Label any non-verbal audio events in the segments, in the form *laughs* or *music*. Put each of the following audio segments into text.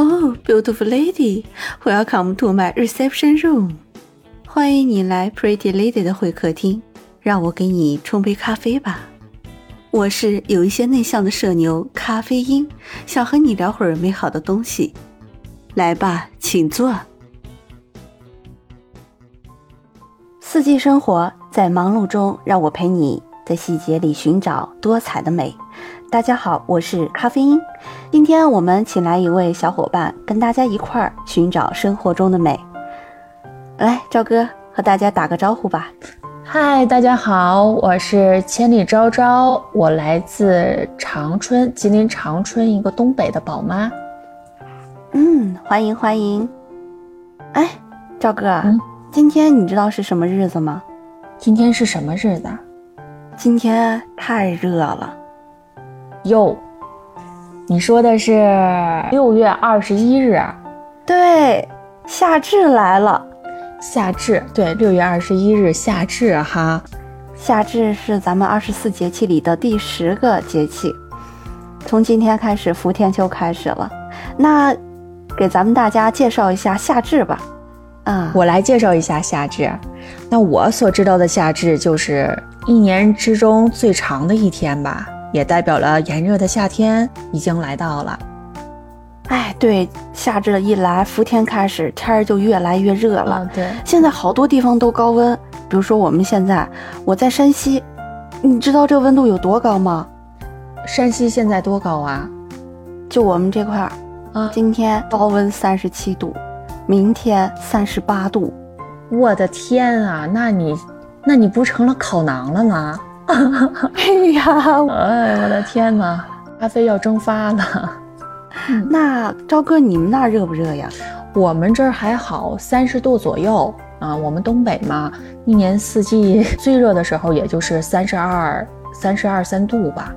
Oh, beautiful lady, welcome to my reception room. 欢迎你来 Pretty Lady 的会客厅，让我给你冲杯咖啡吧。我是有一些内向的社牛咖啡因，想和你聊会儿美好的东西。来吧，请坐。四季生活在忙碌中，让我陪你在细节里寻找多彩的美。大家好，我是咖啡因。今天我们请来一位小伙伴，跟大家一块儿寻找生活中的美。来，赵哥和大家打个招呼吧。嗨，大家好，我是千里昭昭，我来自长春，吉林长春一个东北的宝妈。嗯，欢迎欢迎。哎，赵哥，嗯今天你知道是什么日子吗？今天是什么日子？今天太热了。哟，你说的是六月二十一日，啊对，夏至来了。夏至。对，六月二十一日夏至哈。夏至是咱们二十四节气里的第十个节气，从今天开始伏天就开始了。那给咱们大家介绍一下夏至吧。啊，我来介绍一下夏至。那我所知道的夏至就是一年之中最长的一天吧，也代表了炎热的夏天已经来到了。哎，对，夏至一来，伏天开始，天儿就越来越热了。嗯，对。现在好多地方都高温，比如说我们现在，我在山西，你知道这温度有多高吗？山西现在多高啊？就我们这块儿，啊，今天高温三十七度，明天三十八度。我的天啊！那你，那你不成了烤馕了吗？*laughs* 哎呀，哎，我的天哪，咖啡要蒸发了。那朝哥，你们那儿热不热呀？我们这儿还好，三十度左右啊。我们东北嘛，一年四季最热的时候也就是三十二、三十二三度吧。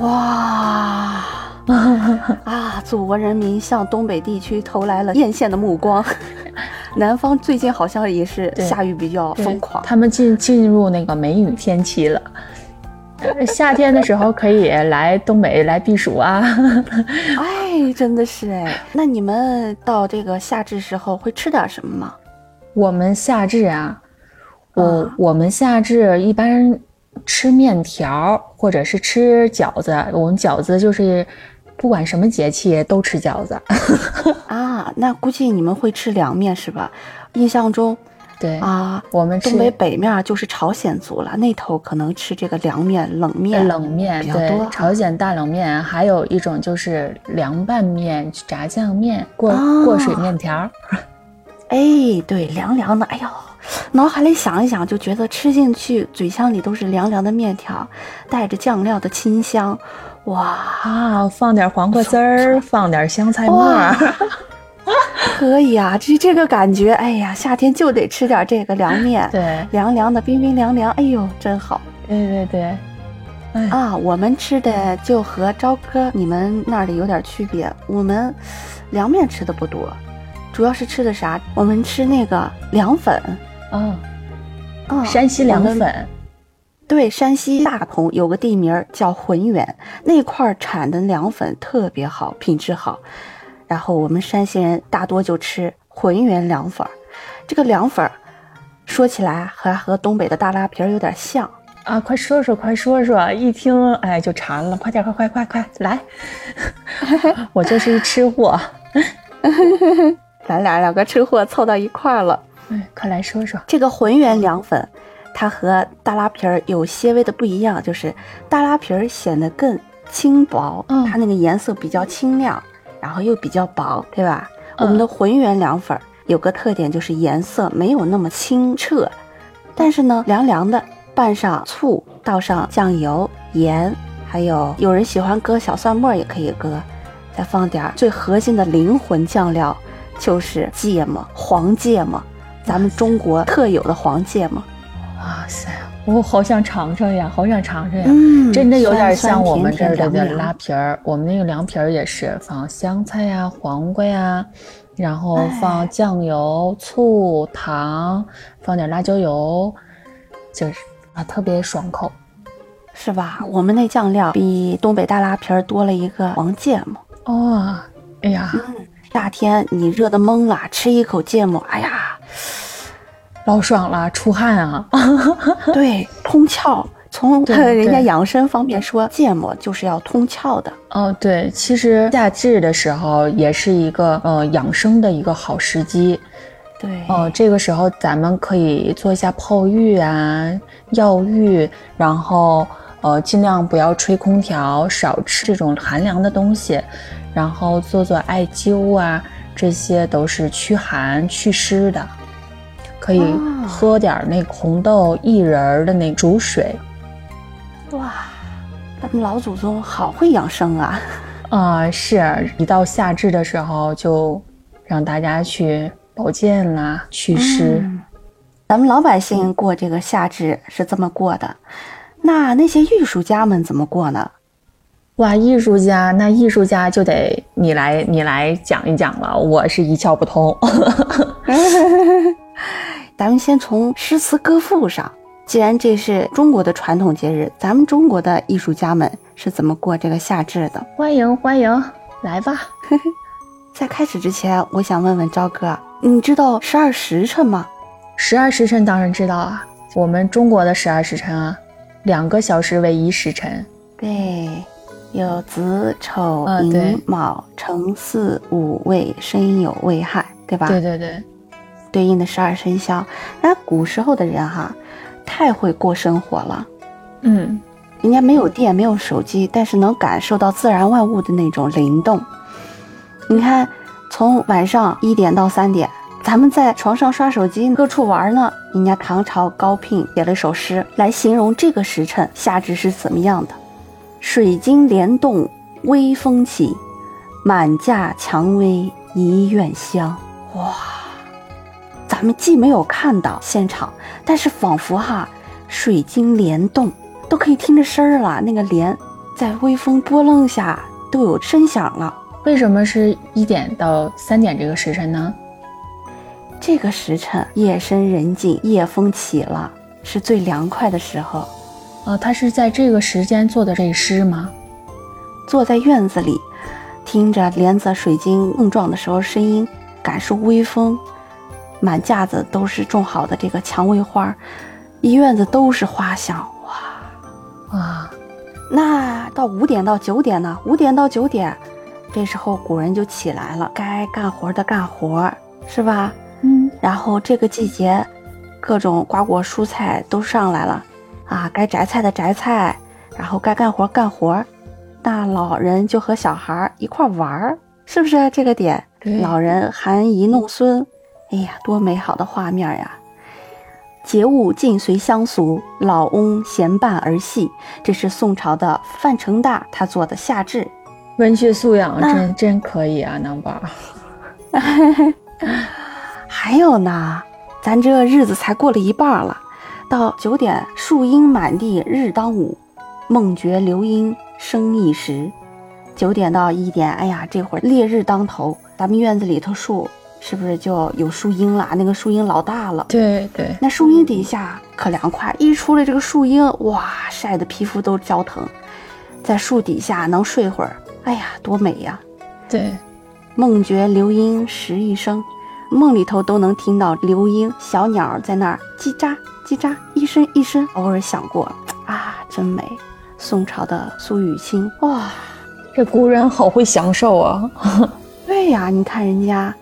哇 *laughs* 啊！祖国人民向东北地区投来了艳羡的目光。*laughs* 南方最近好像也是下雨比较疯狂。他们进进入那个梅雨天气了。呃夏天的时候可以来东北来避暑啊。*laughs* 哎，真的是哎。那你们到这个夏至时候会吃点什么吗？我们夏至啊，我、啊我们夏至一般吃面条或者是吃饺子。我们饺子就是不管什么节气都吃饺子。*laughs* 啊，那估计你们会吃凉面是吧？印象中对，啊，我们东北北面就是朝鲜族了，那头可能吃这个凉面、冷面。冷面，比较多朝鲜大冷面，还有一种就是凉拌面、炸酱面、过、哦过水面条。*laughs* 哎，对，凉凉的，哎呦，脑海里想一想就觉得吃进去，嘴腔里都是凉凉的面条，带着酱料的清香，哇，啊，放点黄瓜丝儿，放点香菜末儿。*laughs* 可以啊，这这个感觉，哎呀，夏天就得吃点这个凉面，对，凉凉的，冰冰凉凉，哎呦，真好对对对，哎，啊！我们吃的就和朝哥你们那里有点区别，我们凉面吃的不多，主要是吃的啥？我们吃那个凉粉，哦，啊，山西凉粉。对，山西大同有个地名儿叫浑源，那块儿产的凉粉特别好，品质好。然后我们山西人大多就吃浑源凉粉儿。这个凉粉儿说起来还和东北的大拉皮儿有点像。啊，快说说，快说说！一听，哎，就馋了，快点，快快快快来！*laughs* 我就是一吃货，*laughs* 咱俩两个吃货凑到一块儿了。嗯，快来说说。这个浑源凉粉，它和大拉皮儿有些微的不一样，就是大拉皮儿显得更轻薄，嗯它那个颜色比较清亮，然后又比较薄，对吧？嗯我们的浑圆凉粉儿有个特点就是颜色没有那么清澈，但是呢凉凉的，拌上醋，倒上酱油、盐，还有有人喜欢搁小蒜末儿也可以搁，再放点儿最核心的灵魂酱料，就是芥末，黄芥末。咱们中国特有的黄芥末，哇塞，我好想尝尝呀，好想尝尝呀！嗯真的有点酸像我们这儿的拉皮儿，我们那个凉皮儿也是放香菜呀、黄瓜呀，然后哎放酱油、醋、糖，放点辣椒油，就是啊，特别爽口。是吧？我们那酱料比东北大拉皮儿多了一个黄芥末。哦，哎呀，夏天你热的懵了，吃一口芥末，哎呀，老爽了，出汗啊！*laughs* 对，通窍。从对人家养生方面说，芥末就是要通窍的。哦，对，其实夏至的时候也是一个呃养生的一个好时机。对，哦、这个时候咱们可以做一下泡浴啊、药浴，然后呃尽量不要吹空调，少吃这种寒凉的东西，然后做做艾灸啊，这些都是驱寒祛湿的。可以啊喝点儿那个红豆薏仁儿的那煮水哇，咱们老祖宗好会养生啊！啊、是一到夏至的时候就让大家去保健啦、祛湿。嗯咱们老百姓过这个夏至是这么过的，那那些艺术家们怎么过呢？哇，艺术家，那艺术家就得你来，你来讲一讲了，我是一窍不通。*laughs* *laughs* 咱们先从诗词歌赋上，既然这是中国的传统节日，咱们中国的艺术家们是怎么过这个夏至的？欢迎欢迎，来吧。*laughs* 在开始之前，我想问问朝哥，你知道十二时辰吗？十二时辰当然知道啊，我们中国的十二时辰啊，两个小时为一时辰。对，有子丑寅卯辰巳午未申酉未亥，对吧？对对对，对应的十二生肖。那古时候的人哈，太会过生活了。嗯，人家没有电，没有手机，但是能感受到自然万物的那种灵动。你看，从晚上一点到三点，咱们在床上刷手机，各处玩呢。人家唐朝高聘写了一首诗来形容这个时辰夏至是怎么样的：水晶帘动微风起，满架蔷薇一院香。哇！咱们既没有看到现场，但是仿佛哈水晶帘动，都可以听着声儿了。那个帘在微风波浪下都有声响了。为什么是一点到三点这个时辰呢？这个时辰夜深人静，夜风起了，是最凉快的时候。呃，他是在这个时间做的这诗吗？坐在院子里，听着帘子水晶碰撞的时候声音，感受微风，满架子都是种好的这个蔷薇花，一院子都是花香。哇！哇，那到五点到九点呢？五点到九点，这时候古人就起来了，该干活的干活，是吧？嗯，然后这个季节，各种瓜果蔬菜都上来了，啊，该摘菜的摘菜，然后该干活干活。那老人就和小孩儿一块儿玩儿，是不是这个点？老人含饴弄孙，哎呀，多美好的画面呀！节物尽随乡俗，老翁闲伴儿戏。这是宋朝的范成大他做的夏至。文学素养那真真可以啊，能宝。*laughs* 还有呢，咱这日子才过了一半了，到九点，树阴满地日当午，梦觉流莺声一时。九点到一点，哎呀，这会儿烈日当头，咱们院子里头树是不是就有树荫了？那个树荫老大了，对对，那树荫底下可凉快，一出来这个树荫，哇，晒得皮肤都焦疼。在树底下能睡会儿，哎呀，多美呀！对，梦觉流莺时一声，梦里头都能听到流莺小鸟在那儿叽喳叽喳一声一声。偶尔想过啊，真美。宋朝的苏雨清，哇，这古人好会享受啊。*laughs* 对呀，你看人家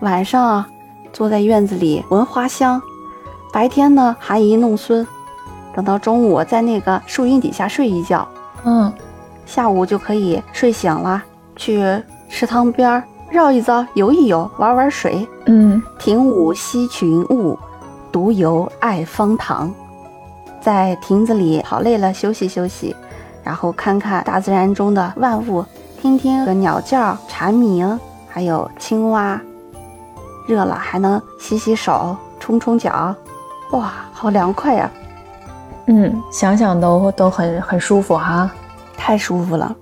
晚上啊坐在院子里闻花香，白天呢含饴弄孙，等到中午在那个树荫底下睡一觉，嗯，下午就可以睡醒了，去池塘边儿绕一遭，游一游，玩玩水。嗯，庭午惜群物，独游爱芳塘。在亭子里跑累了休息休息，然后看看大自然中的万物，听听个鸟叫、蝉鸣，还有青蛙。热了还能洗洗手、冲冲脚，哇，好凉快呀、嗯，想想都都很很舒服哈。太舒服了。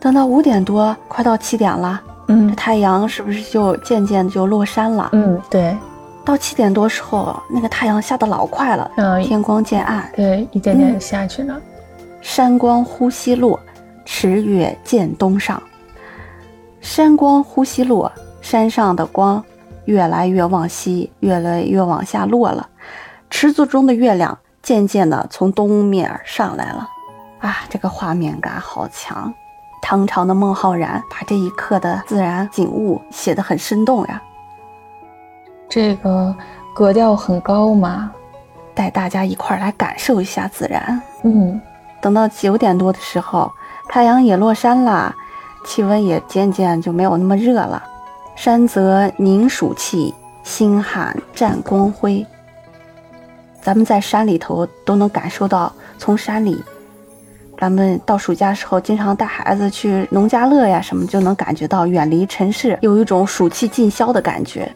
等到五点多，快到七点了，嗯这太阳是不是就渐渐就落山了？嗯，对，到七点多时候，那个太阳下的老快了，嗯天光渐暗，对，一点点下去了。山光呼西落，池月渐东上。山光呼西落，山上的光越来越往西，越来越往下落了。池子中的月亮渐渐的从东面上来了，啊，这个画面感好强！唐朝的孟浩然把这一刻的自然景物写得很生动呀。这个格调很高嘛，带大家一块儿来感受一下自然。嗯，等到九点多的时候，太阳也落山了，气温也渐渐就没有那么热了。山泽凝暑气，星汉占光辉。咱们在山里头都能感受到，从山里，咱们到暑假时候经常带孩子去农家乐呀什么，就能感觉到远离尘世，有一种暑气尽消的感觉。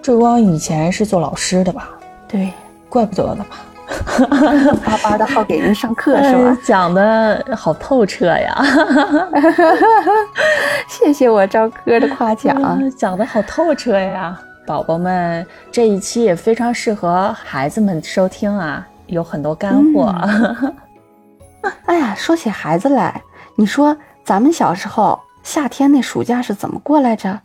追光以前是做老师的吧？对，怪不得的吧？*laughs* 巴巴的好给人上课是吧？讲的好透彻呀！*laughs* 谢谢我赵哥的夸奖，讲的好透彻呀！宝宝们，这一期也非常适合孩子们收听啊，有很多干货。*laughs* 哎呀，说起孩子来，你说咱们小时候夏天那暑假是怎么过来着？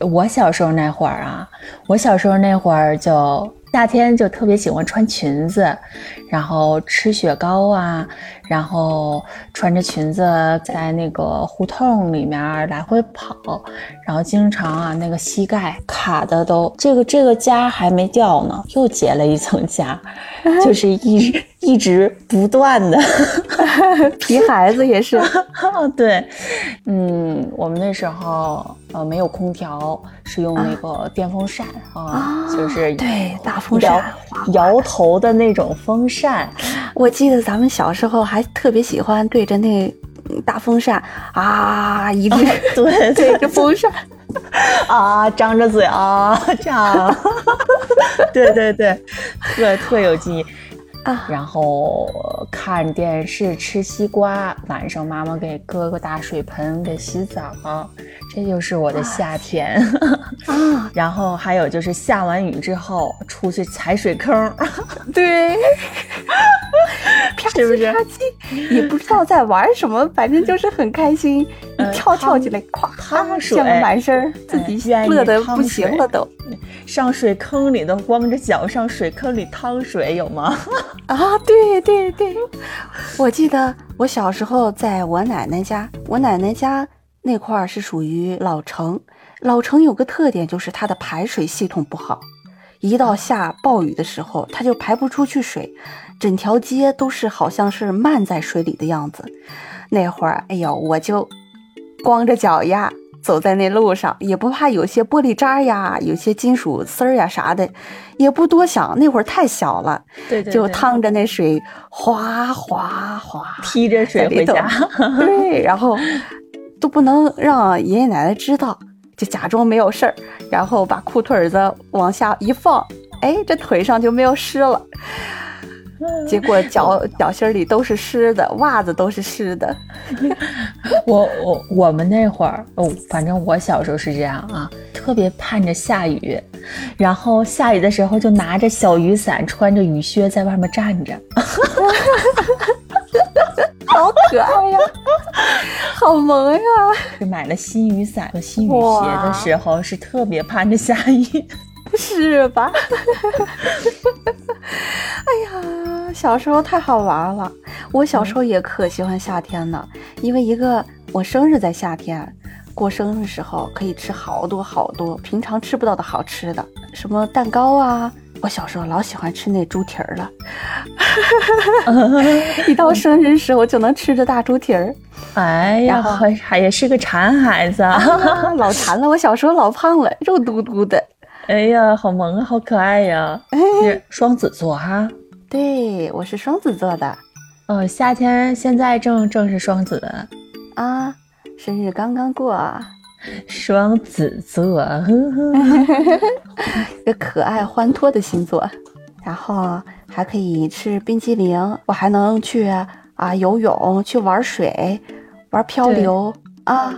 我小时候那会儿啊，我小时候那会儿就。夏天就特别喜欢穿裙子，然后吃雪糕啊，然后穿着裙子在那个胡同里面来回跑，然后经常啊那个膝盖卡的都这个这个痂还没掉呢，又结了一层痂，*laughs* 就是一直一直不断的皮 *laughs* 孩子也是，*laughs* 对，嗯，我们那时候呃没有空调。是用那个电风扇啊，就是对大风扇摇头的那种风扇。我记得咱们小时候还特别喜欢对着那大风扇啊一直 *laughs* 对对着风扇啊张着嘴啊这样，对对对，特特有记忆。啊，然后看电视吃西瓜，晚上妈妈给哥哥大水盆给洗澡，这就是我的夏天。*laughs* 啊。然后还有就是下完雨之后出去踩水坑，*laughs* 对，*laughs* 是不是？也不知道在玩什么，反正就是很开心，一跳跳起来，咵，趟水，满身，自己乐得不行了都。上水坑里头光着脚上水坑里趟水有吗？*laughs* 啊，对对对，我记得我小时候在我奶奶家，我奶奶家那块儿是属于老城，老城有个特点就是它的排水系统不好，一到下暴雨的时候，它就排不出去水，整条街都是好像是漫在水里的样子。那会儿，哎呦，我就光着脚丫。走在那路上也不怕有些玻璃渣呀，有些金属丝儿呀啥的，也不多想。那会儿太小了，对对，就趟着那水哗哗哗，*laughs* 踢着水回家。对，然后都不能让爷爷奶奶知道，就假装没有事儿，然后把裤腿子往下一放，哎，这腿上就没有湿了。*laughs* 结果脚脚心里都是湿的，袜子都是湿的。*laughs* 我我我们那会儿哦，反正我小时候是这样啊，特别盼着下雨，然后下雨的时候就拿着小雨伞，穿着雨靴在外面站着，*laughs* 好可爱呀，好萌呀！就买了新雨伞和新雨鞋的时候，是特别盼着下雨。不是吧？小时候太好玩了。我小时候也可喜欢夏天呢，因为一个我生日在夏天，过生日时候可以吃好多好多平常吃不到的好吃的，什么蛋糕啊。我小时候老喜欢吃那猪蹄儿了，*laughs* 一到生日时候就能吃着大猪蹄儿。哎呀，还还也是个馋孩子，老馋了。我小时候老胖了，肉嘟嘟的。哎呀，好萌啊，好可爱呀！是双子座哈，对我是双子座的。哦，夏天现在正正是双子啊，生日刚刚过，双子座，*laughs* 一个可爱欢脱的星座。然后还可以吃冰激凌，我还能去啊游泳，去玩水，玩漂流啊。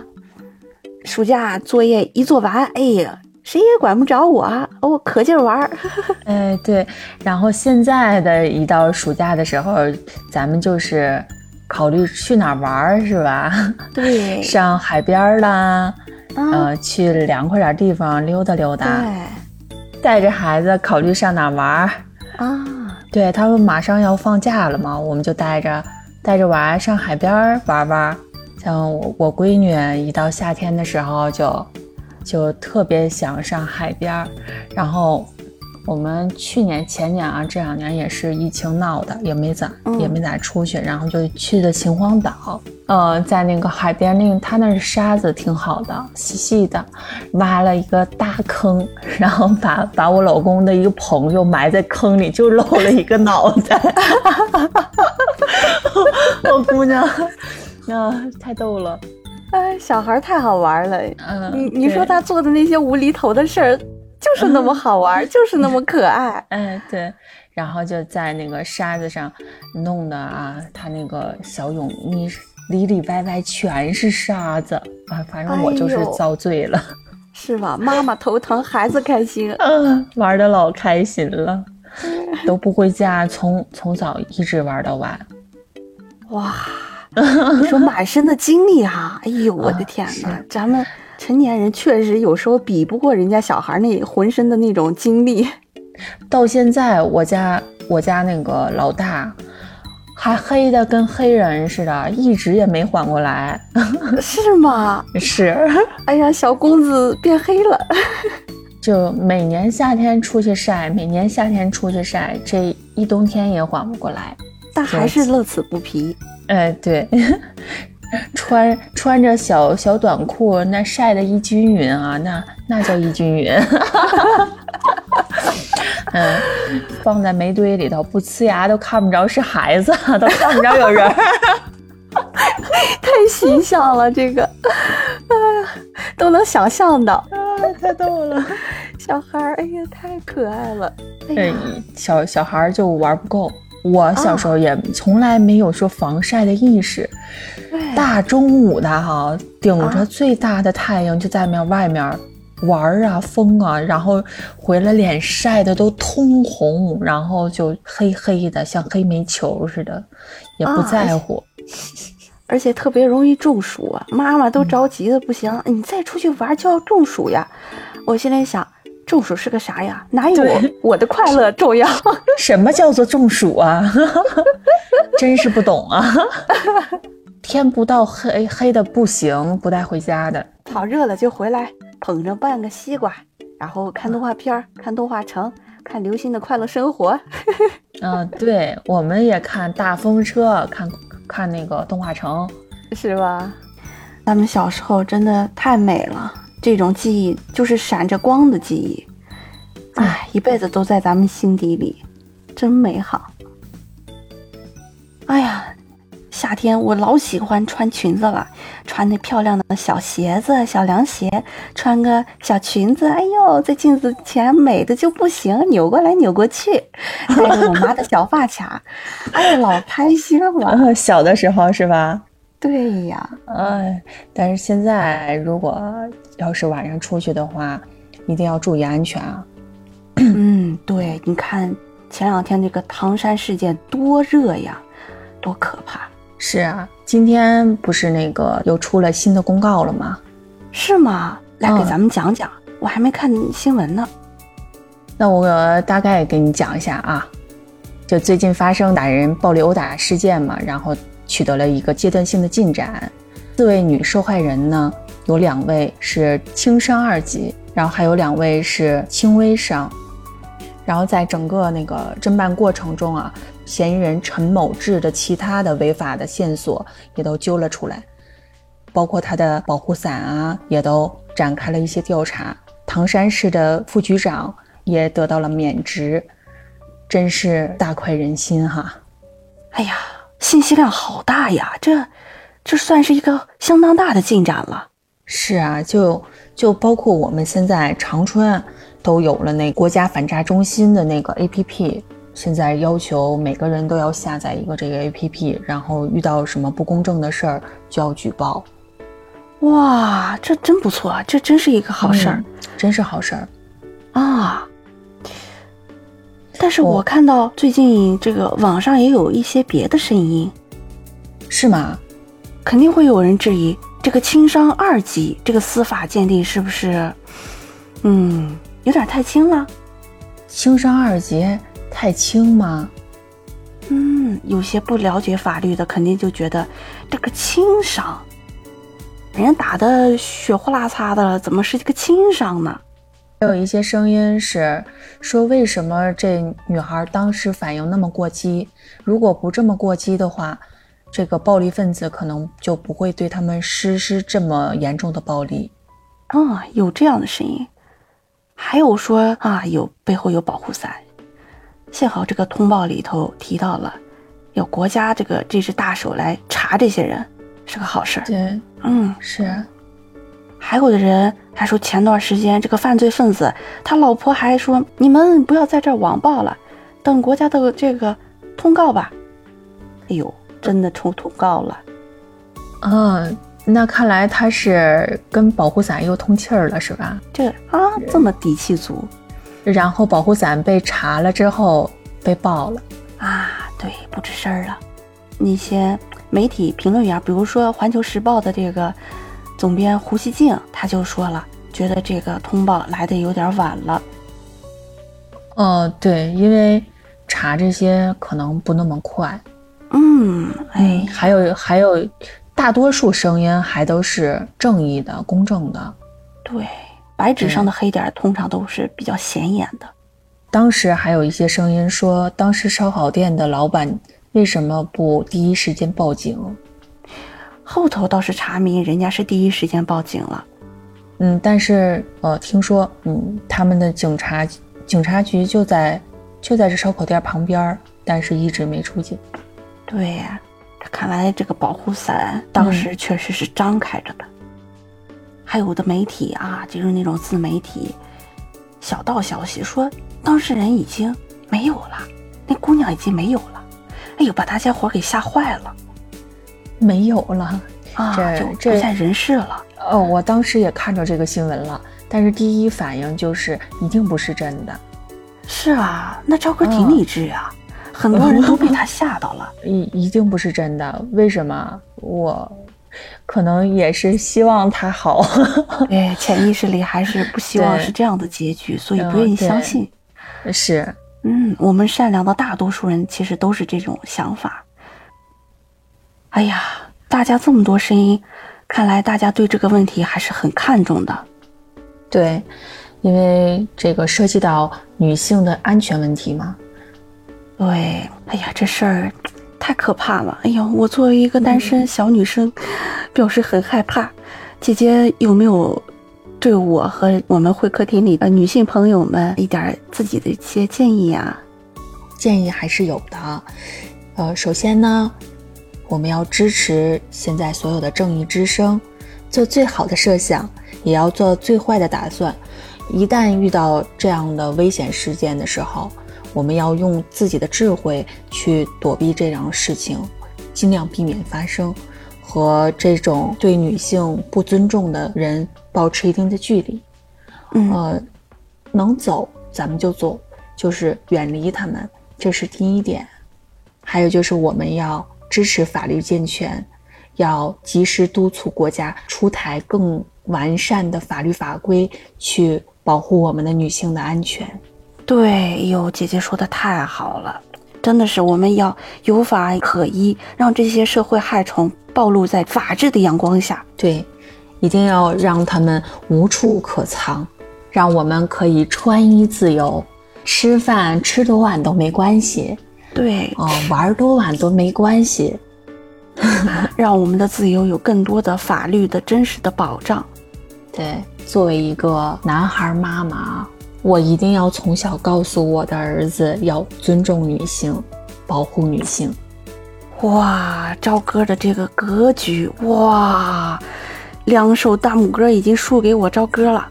暑假作业一做完，哎呀。谁也管不着我，我可劲玩儿。*laughs* 哎，对，然后现在的一到暑假的时候，咱们就是考虑去哪儿玩儿，是吧？对，*laughs* 上海边儿啦，呃，去凉快点地方溜达溜达，对，带着孩子考虑上哪玩儿。啊，对他们马上要放假了嘛，我们就带着带着娃上海边儿玩玩。像我我闺女一到夏天的时候就就特别想上海边儿，然后我们去年前年啊这两年也是疫情闹的，也没咋嗯也没咋出去，然后就去的秦皇岛，呃，在那个海边那个它那儿沙子挺好的，细细的，挖了一个大坑，然后把把我老公的一个朋友埋在坑里，就露了一个脑袋。*laughs* 我姑娘，那，太逗了。哎，小孩太好玩了。嗯，你你说他做的那些无厘头的事儿，就是那么好玩，*laughs* 就是那么可爱。哎，对，然后就在那个沙子上弄的啊，他那个小泳衣里里外外全是沙子啊，反正我就是遭罪了，是吧？妈妈头疼，孩子开心。*laughs* 嗯，玩的老开心了，都不回家，从从早一直玩到晚。哇，你说 *laughs* 满身的精力哈、哎呦，我的啊天哪！是咱们成年人确实有时候比不过人家小孩那浑身的那种精力。*laughs* 到现在，我家我家那个老大还黑的跟黑人似的，一直也没缓过来。*laughs* 是吗？是，哎呀，小公子变黑了。就每年夏天出去晒，每年夏天出去晒，这一冬天也缓不过来。但还是乐此不疲。哎，对，*laughs* 穿穿着小小短裤，那晒的一均匀啊，那那叫一均匀。*laughs* 嗯，放在煤堆里头，不呲牙都看不着是孩子，都看不着有人儿。*laughs* 太形象了，这个，啊，都能想象到啊太逗了。小孩儿，哎呀，太可爱了，哎哎呀，，小小孩儿就玩不够。我小时候也从来没有说防晒的意识，对大中午的哈，顶着啊最大的太阳就在面外面玩儿啊、疯啊，然后回来脸晒的都通红，然后就黑黑的，像黑煤球似的，也不啊在乎。*laughs* 而且特别容易中暑啊，妈妈都着急的不行，你再出去玩就要中暑呀。我心里想，中暑是个啥呀？哪有我我的快乐重要？*laughs* 什么叫做中暑啊？*laughs* 真是不懂啊！*laughs* 天不到黑黑的不行，不带回家的。跑热了就回来，捧着半个西瓜，然后看动画片儿，看动画城，看流星的快乐生活。嗯，对，我们也看大风车，看看那个动画城。是吧？咱们小时候真的太美了，这种记忆就是闪着光的记忆，哎，一辈子都在咱们心底里，真美好。哎呀，夏天我老喜欢穿裙子了，穿那漂亮的小鞋子、小凉鞋，穿个小裙子，哎呦，在镜子前美的就不行，扭过来扭过去，戴着我妈的小发卡，哎呀，老开心了。*laughs* 小的时候是吧？对呀，哎，但是现在如果要是晚上出去的话，一定要注意安全啊。嗯，对，你看前两天那个唐山事件多热呀，多可怕，是啊，今天不是那个又出了新的公告了吗？是吗？来给嗯咱们讲讲，我还没看新闻呢。那我大概给你讲一下啊，就最近发生打人暴力殴打事件嘛，然后取得了一个阶段性的进展。四位女受害人呢，有两位是轻伤二级，然后还有两位是轻微伤。然后在整个那个侦办过程中啊，嫌疑人陈某志的其他的违法的线索也都揪了出来，包括他的保护伞啊，也都展开了一些调查。唐山市的副局长也得到了免职，真是大快人心哈！哎呀，信息量好大呀，这这算是一个相当大的进展了。是啊，就就包括我们现在长春都有了那国家反诈中心的那个 APP，现在要求每个人都要下载一个这个 APP，然后遇到什么不公正的事儿就要举报，哇，这真不错，这真是一个好事儿、嗯真是好事儿。啊。但是我我看到最近这个网上也有一些别的声音，是吗？肯定会有人质疑这个轻伤二级，这个司法鉴定是不是，嗯，有点太轻了？轻伤二级太轻吗？嗯，有些不了解法律的肯定就觉得这个轻伤，人家打的血呼啦擦的了，怎么是这个轻伤呢？还有一些声音是说，为什么这女孩当时反应那么过激？如果不这么过激的话，这个暴力分子可能就不会对他们实施这么严重的暴力。啊，有这样的声音，还有说啊，有背后有保护伞。幸好这个通报里头提到了，有国家这个这只大手来查这些人，是个好事儿。对，嗯，是。还有的人还说，前段时间这个犯罪分子他老婆还说，你们不要在这儿网暴了，等国家的这个通告吧。哎呦，真的出通告了。嗯，那看来他是跟保护伞又通气儿了，是吧？这啊，这么底气足。然后保护伞被查了之后被爆了啊，对，不吱声了。那些媒体评论员，比如说《环球时报》的这个总编胡锡进，他就说了，觉得这个通报来的有点晚了。哦，对，因为查这些可能不那么快。嗯，哎，还有还有，大多数声音还都是正义的、公正的。对。白纸上的黑点通常都是比较显眼的。当时还有一些声音说，当时烧烤店的老板为什么不第一时间报警？后头倒是查明人家是第一时间报警了。嗯，但是呃，听说嗯，他们的警察警察局就在就在这烧烤店旁边，但是一直没出警。对呀，看来这个保护伞当时确实是张开着的。还有的媒体啊，就是那种自媒体，小道消息说当事人已经没有了，那姑娘已经没有了，哎呦，把大家伙给吓坏了，没有了啊，就不在人世了。哦，我当时也看着这个新闻了，但是第一反应就是一定不是真的。是啊，那赵哥挺理智啊，很多人都被他 *laughs* 吓到了。一一定不是真的，为什么我？可能也是希望他好，对，*laughs* 潜意识里还是不希望是这样的结局，所以不愿意相信。是，嗯，我们善良的大多数人其实都是这种想法。哎呀，大家这么多声音，看来大家对这个问题还是很看重的。对，因为这个涉及到女性的安全问题嘛。对，哎呀，这事儿。太可怕了！哎呦，我作为一个单身小女生，表示很害怕。姐姐有没有对我和我们会客厅里的女性朋友们一点自己的一些建议啊？建议还是有的。呃，首先呢，我们要支持现在所有的正义之声，做最好的设想，也要做最坏的打算。一旦遇到这样的危险事件的时候，我们要用自己的智慧去躲避这样的事情，尽量避免发生，和这种对女性不尊重的人保持一定的距离。呃，能走咱们就走，就是远离他们，这是第一点。还有就是我们要支持法律健全，要及时督促国家出台更完善的法律法规，去保护我们的女性的安全。对，哟，姐姐说的太好了，真的是我们要有法可依，让这些社会害虫暴露在法治的阳光下。对，一定要让他们无处可藏，让我们可以穿衣自由，吃饭吃多晚都没关系。对，哦，玩多晚都没关系，*laughs* 让我们的自由有更多的法律的真实的保障。对，作为一个男孩妈妈。我一定要从小告诉我的儿子要尊重女性，保护女性。哇，朝哥的这个格局，哇，两手大拇哥已经竖给我朝哥了。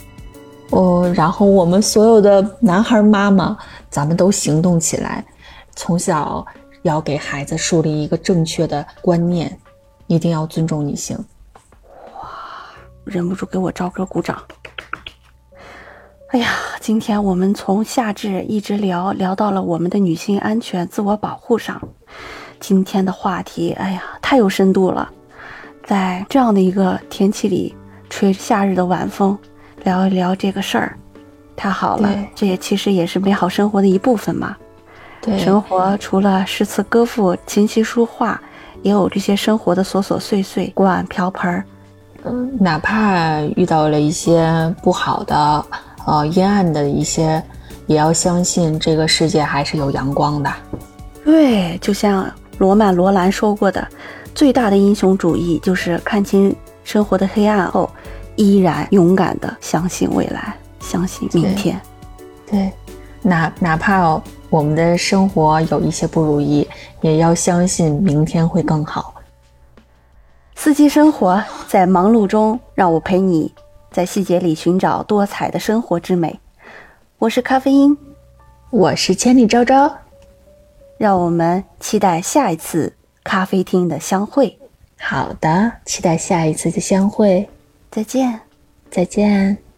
哦，然后我们所有的男孩妈妈，咱们都行动起来，从小要给孩子树立一个正确的观念，一定要尊重女性。哇，忍不住给我赵哥鼓掌。哎呀，今天我们从夏至一直聊聊到了我们的女性安全、自我保护上。今天的话题，哎呀，太有深度了。在这样的一个天气里，吹夏日的晚风，聊一聊这个事儿，太好了。这也其实也是美好生活的一部分嘛。对，生活除了诗词歌赋、琴棋书画，也有这些生活的琐琐碎碎，锅碗瓢盆儿。嗯，哪怕遇到了一些不好的、呃阴暗的一些，也要相信这个世界还是有阳光的。对，就像罗曼·罗兰说过的，最大的英雄主义就是看清生活的黑暗后，依然勇敢的相信未来，相信明天。对，哪哪怕我们的生活有一些不如意，也要相信明天会更好。四季生活在忙碌中，让我陪你在细节里寻找多彩的生活之美。我是咖啡因，我是千里昭昭，让我们期待下一次咖啡厅的相会。好的，期待下一次的相会，再见。再见。